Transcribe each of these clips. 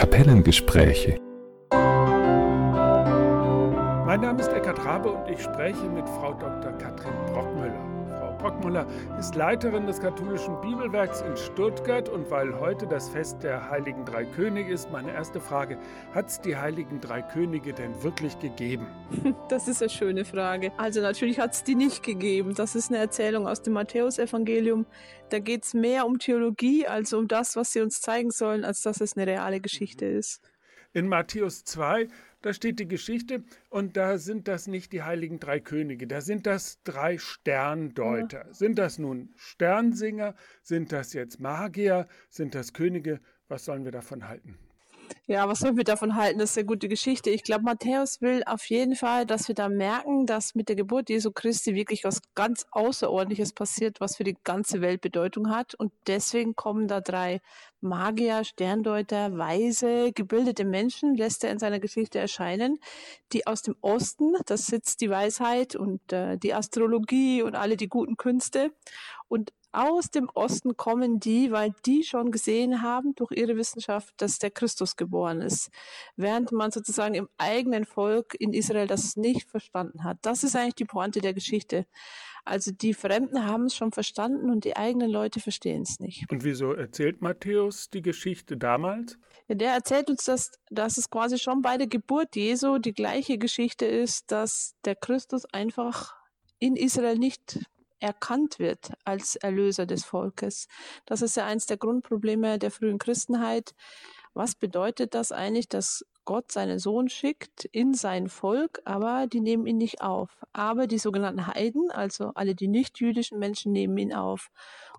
Kapellengespräche. Mein Name ist Eckhard Rabe und ich spreche mit Frau Dr. Katrin Brockmüller. Brockmüller ist Leiterin des katholischen Bibelwerks in Stuttgart und weil heute das Fest der Heiligen Drei Könige ist, meine erste Frage, hat es die Heiligen Drei Könige denn wirklich gegeben? Das ist eine schöne Frage. Also natürlich hat es die nicht gegeben. Das ist eine Erzählung aus dem Matthäusevangelium. Da geht es mehr um Theologie als um das, was sie uns zeigen sollen, als dass es eine reale Geschichte ist. In Matthäus 2 da steht die Geschichte und da sind das nicht die heiligen drei Könige, da sind das drei Sterndeuter. Ja. Sind das nun Sternsinger? Sind das jetzt Magier? Sind das Könige? Was sollen wir davon halten? Ja, was sollen wir davon halten? Das ist eine gute Geschichte. Ich glaube, Matthäus will auf jeden Fall, dass wir da merken, dass mit der Geburt Jesu Christi wirklich was ganz Außerordentliches passiert, was für die ganze Welt Bedeutung hat. Und deswegen kommen da drei Magier, Sterndeuter, Weise, gebildete Menschen, lässt er in seiner Geschichte erscheinen, die aus dem Osten, das sitzt die Weisheit und äh, die Astrologie und alle die guten Künste. Und aus dem Osten kommen die, weil die schon gesehen haben durch ihre Wissenschaft, dass der Christus geboren ist, während man sozusagen im eigenen Volk in Israel das nicht verstanden hat. Das ist eigentlich die Pointe der Geschichte. Also die Fremden haben es schon verstanden und die eigenen Leute verstehen es nicht. Und wieso erzählt Matthäus die Geschichte damals? Ja, der erzählt uns, dass, dass es quasi schon bei der Geburt Jesu die gleiche Geschichte ist, dass der Christus einfach in Israel nicht erkannt wird als Erlöser des Volkes. Das ist ja eins der Grundprobleme der frühen Christenheit. Was bedeutet das eigentlich, dass Gott seinen Sohn schickt in sein Volk, aber die nehmen ihn nicht auf. Aber die sogenannten Heiden, also alle die nicht jüdischen Menschen, nehmen ihn auf.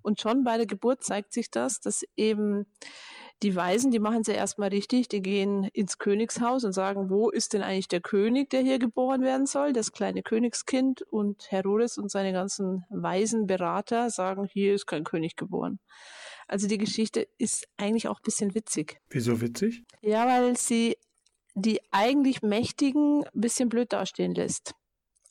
Und schon bei der Geburt zeigt sich das, dass eben die Weisen, die machen es ja erstmal richtig, die gehen ins Königshaus und sagen, wo ist denn eigentlich der König, der hier geboren werden soll, das kleine Königskind und Herodes und seine ganzen weisen Berater sagen, hier ist kein König geboren. Also die Geschichte ist eigentlich auch ein bisschen witzig. Wieso witzig? Ja, weil sie die eigentlich Mächtigen ein bisschen blöd dastehen lässt.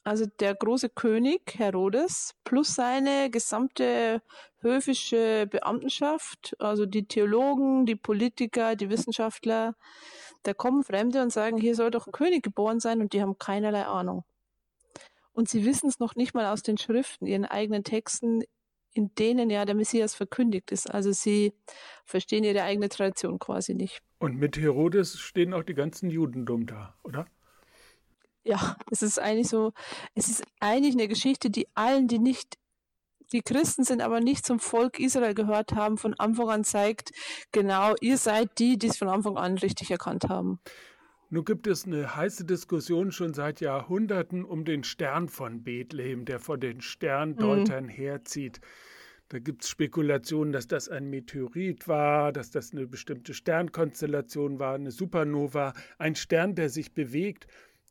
Also der große König Herodes plus seine gesamte höfische Beamtenschaft, also die Theologen, die Politiker, die Wissenschaftler, da kommen Fremde und sagen, hier soll doch ein König geboren sein und die haben keinerlei Ahnung. Und sie wissen es noch nicht mal aus den Schriften, ihren eigenen Texten, in denen ja der Messias verkündigt ist. Also sie verstehen ihre eigene Tradition quasi nicht. Und mit Herodes stehen auch die ganzen Judendom da, oder? Ja, es ist eigentlich so, es ist eigentlich eine Geschichte, die allen, die nicht die Christen sind, aber nicht zum Volk Israel gehört haben, von Anfang an zeigt, genau, ihr seid die, die es von Anfang an richtig erkannt haben. Nun gibt es eine heiße Diskussion schon seit Jahrhunderten um den Stern von Bethlehem, der vor den Sterndeutern mhm. herzieht. Da gibt es Spekulationen, dass das ein Meteorit war, dass das eine bestimmte Sternkonstellation war, eine Supernova, ein Stern, der sich bewegt.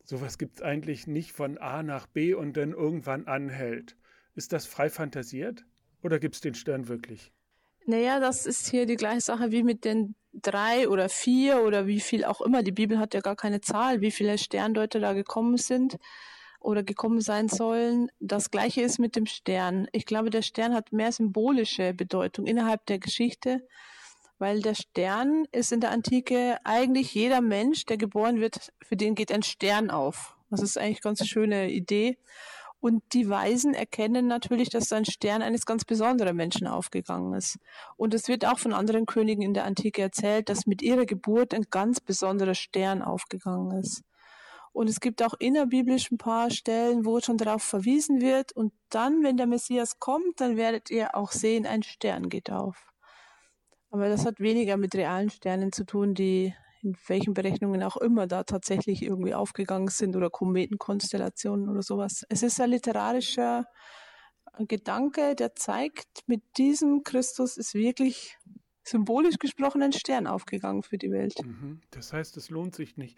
Sowas gibt es eigentlich nicht von A nach B und dann irgendwann anhält. Ist das frei fantasiert oder gibt es den Stern wirklich? Naja, das ist hier die gleiche Sache wie mit den drei oder vier oder wie viel auch immer. Die Bibel hat ja gar keine Zahl, wie viele Sterndeuter da gekommen sind oder gekommen sein sollen. Das gleiche ist mit dem Stern. Ich glaube, der Stern hat mehr symbolische Bedeutung innerhalb der Geschichte, weil der Stern ist in der Antike eigentlich jeder Mensch, der geboren wird, für den geht ein Stern auf. Das ist eigentlich eine ganz schöne Idee. Und die Weisen erkennen natürlich, dass ein Stern eines ganz besonderen Menschen aufgegangen ist. Und es wird auch von anderen Königen in der Antike erzählt, dass mit ihrer Geburt ein ganz besonderer Stern aufgegangen ist. Und es gibt auch innerbiblisch ein paar Stellen, wo schon darauf verwiesen wird. Und dann, wenn der Messias kommt, dann werdet ihr auch sehen, ein Stern geht auf. Aber das hat weniger mit realen Sternen zu tun, die in welchen Berechnungen auch immer da tatsächlich irgendwie aufgegangen sind oder Kometenkonstellationen oder sowas. Es ist ein literarischer Gedanke, der zeigt, mit diesem Christus ist wirklich symbolisch gesprochen ein Stern aufgegangen für die Welt. Mhm. Das heißt, es lohnt sich nicht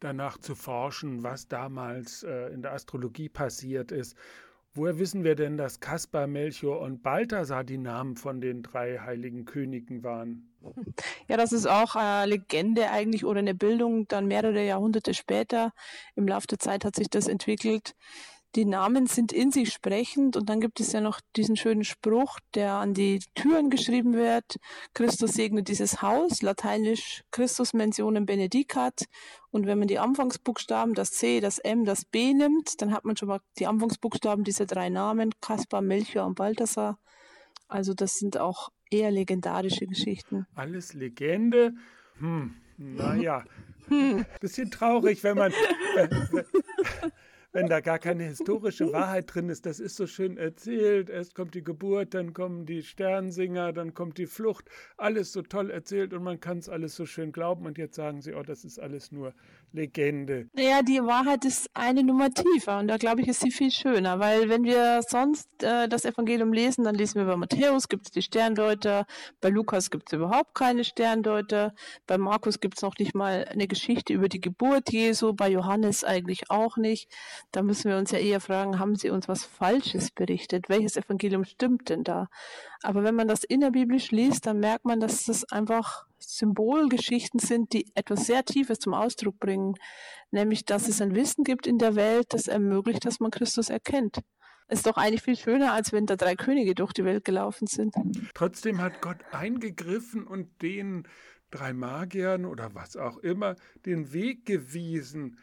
danach zu forschen, was damals äh, in der Astrologie passiert ist Woher wissen wir denn, dass Kaspar, Melchior und Balthasar die Namen von den drei heiligen Königen waren? Ja, das ist auch eine Legende eigentlich oder eine Bildung dann mehrere Jahrhunderte später. Im Laufe der Zeit hat sich das entwickelt. Die Namen sind in sich sprechend und dann gibt es ja noch diesen schönen Spruch, der an die Türen geschrieben wird. Christus segne dieses Haus, lateinisch Christus mentionem benedicat. Und wenn man die Anfangsbuchstaben, das C, das M, das B nimmt, dann hat man schon mal die Anfangsbuchstaben dieser drei Namen, Kaspar, Melchior und Balthasar. Also das sind auch eher legendarische Geschichten. Alles Legende. Hm, naja, hm. bisschen traurig, wenn man, wenn da gar keine historische Wahrheit drin ist. Das ist so schön erzählt. Erst kommt die Geburt, dann kommen die Sternsinger, dann kommt die Flucht. Alles so toll erzählt und man kann es alles so schön glauben. Und jetzt sagen sie, oh, das ist alles nur Legende. Ja, die Wahrheit ist eine Nummer tiefer und da glaube ich, ist sie viel schöner, weil wenn wir sonst äh, das Evangelium lesen, dann lesen wir bei Matthäus gibt es die Sterndeuter, bei Lukas gibt es überhaupt keine Sterndeuter, bei Markus gibt es noch nicht mal eine Geschichte über die Geburt Jesu, bei Johannes eigentlich auch nicht. Da müssen wir uns ja eher fragen, haben sie uns was Falsches berichtet? Welches Evangelium stimmt denn da? Aber wenn man das innerbiblisch liest, dann merkt man, dass das einfach Symbolgeschichten sind, die etwas sehr Tiefes zum Ausdruck bringen, nämlich dass es ein Wissen gibt in der Welt, das ermöglicht, dass man Christus erkennt. Ist doch eigentlich viel schöner, als wenn da drei Könige durch die Welt gelaufen sind. Trotzdem hat Gott eingegriffen und den drei Magiern oder was auch immer den Weg gewiesen,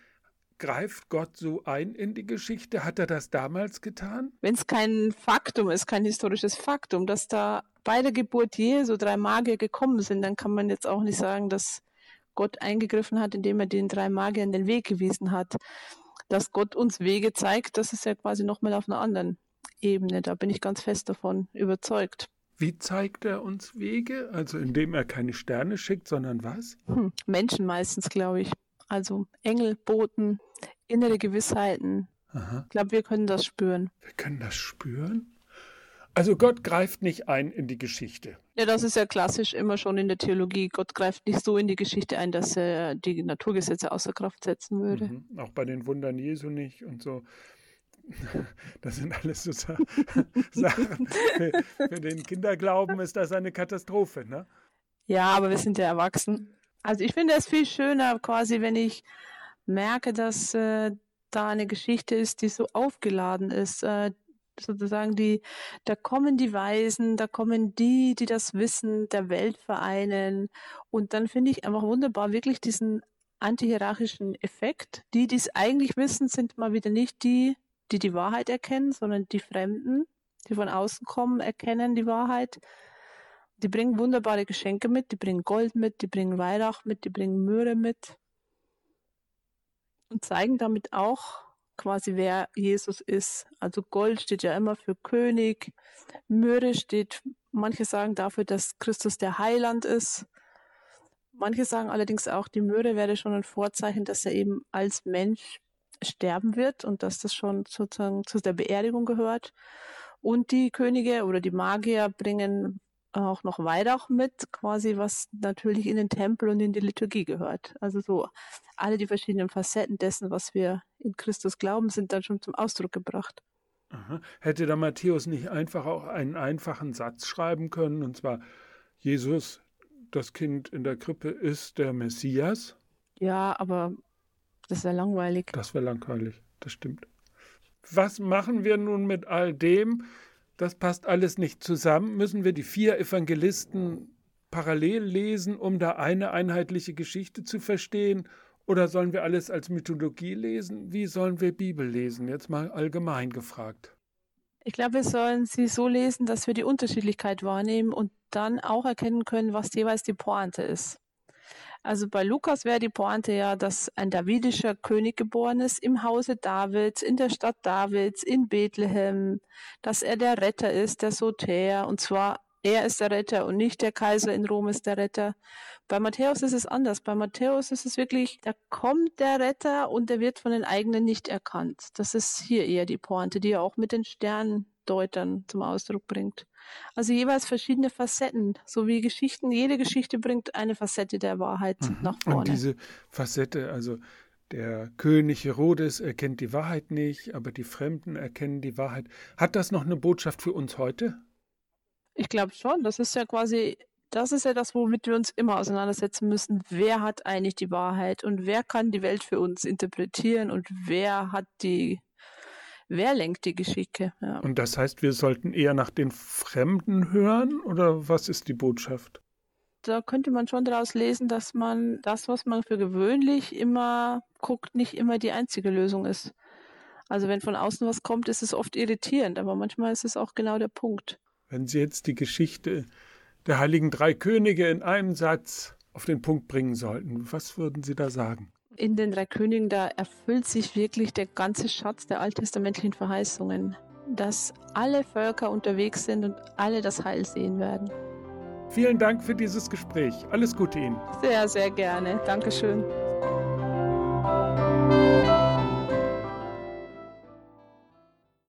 Greift Gott so ein in die Geschichte? Hat er das damals getan? Wenn es kein Faktum ist, kein historisches Faktum, dass da bei der Geburt Jesu drei Magier gekommen sind, dann kann man jetzt auch nicht sagen, dass Gott eingegriffen hat, indem er den drei Magiern den Weg gewiesen hat. Dass Gott uns Wege zeigt, das ist ja quasi nochmal auf einer anderen Ebene. Da bin ich ganz fest davon überzeugt. Wie zeigt er uns Wege? Also indem er keine Sterne schickt, sondern was? Hm, Menschen meistens, glaube ich. Also Engel, Boten, innere Gewissheiten. Aha. Ich glaube, wir können das spüren. Wir können das spüren? Also Gott greift nicht ein in die Geschichte. Ja, das ist ja klassisch immer schon in der Theologie. Gott greift nicht so in die Geschichte ein, dass er die Naturgesetze außer Kraft setzen würde. Mhm. Auch bei den Wundern Jesu nicht und so. Das sind alles so Sachen. Für, für den Kinderglauben ist das eine Katastrophe, ne? Ja, aber wir sind ja erwachsen. Also ich finde es viel schöner, quasi, wenn ich merke, dass äh, da eine Geschichte ist, die so aufgeladen ist. Äh, sozusagen die, da kommen die Weisen, da kommen die, die das Wissen der Welt vereinen. Und dann finde ich einfach wunderbar, wirklich diesen antihierarchischen Effekt. Die, die es eigentlich wissen, sind mal wieder nicht die, die die Wahrheit erkennen, sondern die Fremden, die von außen kommen, erkennen die Wahrheit. Die bringen wunderbare Geschenke mit, die bringen Gold mit, die bringen Weihrauch mit, die bringen Möhre mit und zeigen damit auch quasi, wer Jesus ist. Also Gold steht ja immer für König, Möhre steht, manche sagen dafür, dass Christus der Heiland ist. Manche sagen allerdings auch, die Möhre wäre schon ein Vorzeichen, dass er eben als Mensch sterben wird und dass das schon sozusagen zu der Beerdigung gehört. Und die Könige oder die Magier bringen auch noch Weihrauch mit, quasi was natürlich in den Tempel und in die Liturgie gehört. Also so alle die verschiedenen Facetten dessen, was wir in Christus glauben, sind dann schon zum Ausdruck gebracht. Aha. Hätte da Matthäus nicht einfach auch einen einfachen Satz schreiben können, und zwar Jesus, das Kind in der Krippe, ist der Messias? Ja, aber das wäre langweilig. Das wäre langweilig, das stimmt. Was machen wir nun mit all dem? das passt alles nicht zusammen. Müssen wir die vier Evangelisten parallel lesen, um da eine einheitliche Geschichte zu verstehen? Oder sollen wir alles als Mythologie lesen? Wie sollen wir Bibel lesen? Jetzt mal allgemein gefragt. Ich glaube, wir sollen sie so lesen, dass wir die Unterschiedlichkeit wahrnehmen und dann auch erkennen können, was jeweils die Pointe ist. Also bei Lukas wäre die Pointe ja, dass ein davidischer König geboren ist im Hause Davids, in der Stadt Davids, in Bethlehem, dass er der Retter ist, der Soter, und zwar er ist der Retter und nicht der Kaiser in Rom ist der Retter. Bei Matthäus ist es anders. Bei Matthäus ist es wirklich, da kommt der Retter und der wird von den eigenen nicht erkannt. Das ist hier eher die Pointe, die er auch mit den Sterndeutern zum Ausdruck bringt. Also jeweils verschiedene Facetten, so wie Geschichten. Jede Geschichte bringt eine Facette der Wahrheit mhm. nach vorne. Und diese Facette, also der König Herodes erkennt die Wahrheit nicht, aber die Fremden erkennen die Wahrheit. Hat das noch eine Botschaft für uns heute? Ich glaube schon. Das ist ja quasi, das ist ja das, womit wir uns immer auseinandersetzen müssen. Wer hat eigentlich die Wahrheit und wer kann die Welt für uns interpretieren und wer hat die wer lenkt die Geschicke. Ja. Und das heißt, wir sollten eher nach den Fremden hören oder was ist die Botschaft? Da könnte man schon daraus lesen, dass man das, was man für gewöhnlich immer guckt, nicht immer die einzige Lösung ist. Also wenn von außen was kommt, ist es oft irritierend, aber manchmal ist es auch genau der Punkt. Wenn Sie jetzt die Geschichte der heiligen drei Könige in einem Satz auf den Punkt bringen sollten, was würden Sie da sagen? In den drei Königen, da erfüllt sich wirklich der ganze Schatz der alttestamentlichen Verheißungen, dass alle Völker unterwegs sind und alle das Heil sehen werden. Vielen Dank für dieses Gespräch. Alles Gute Ihnen. Sehr, sehr gerne. Dankeschön.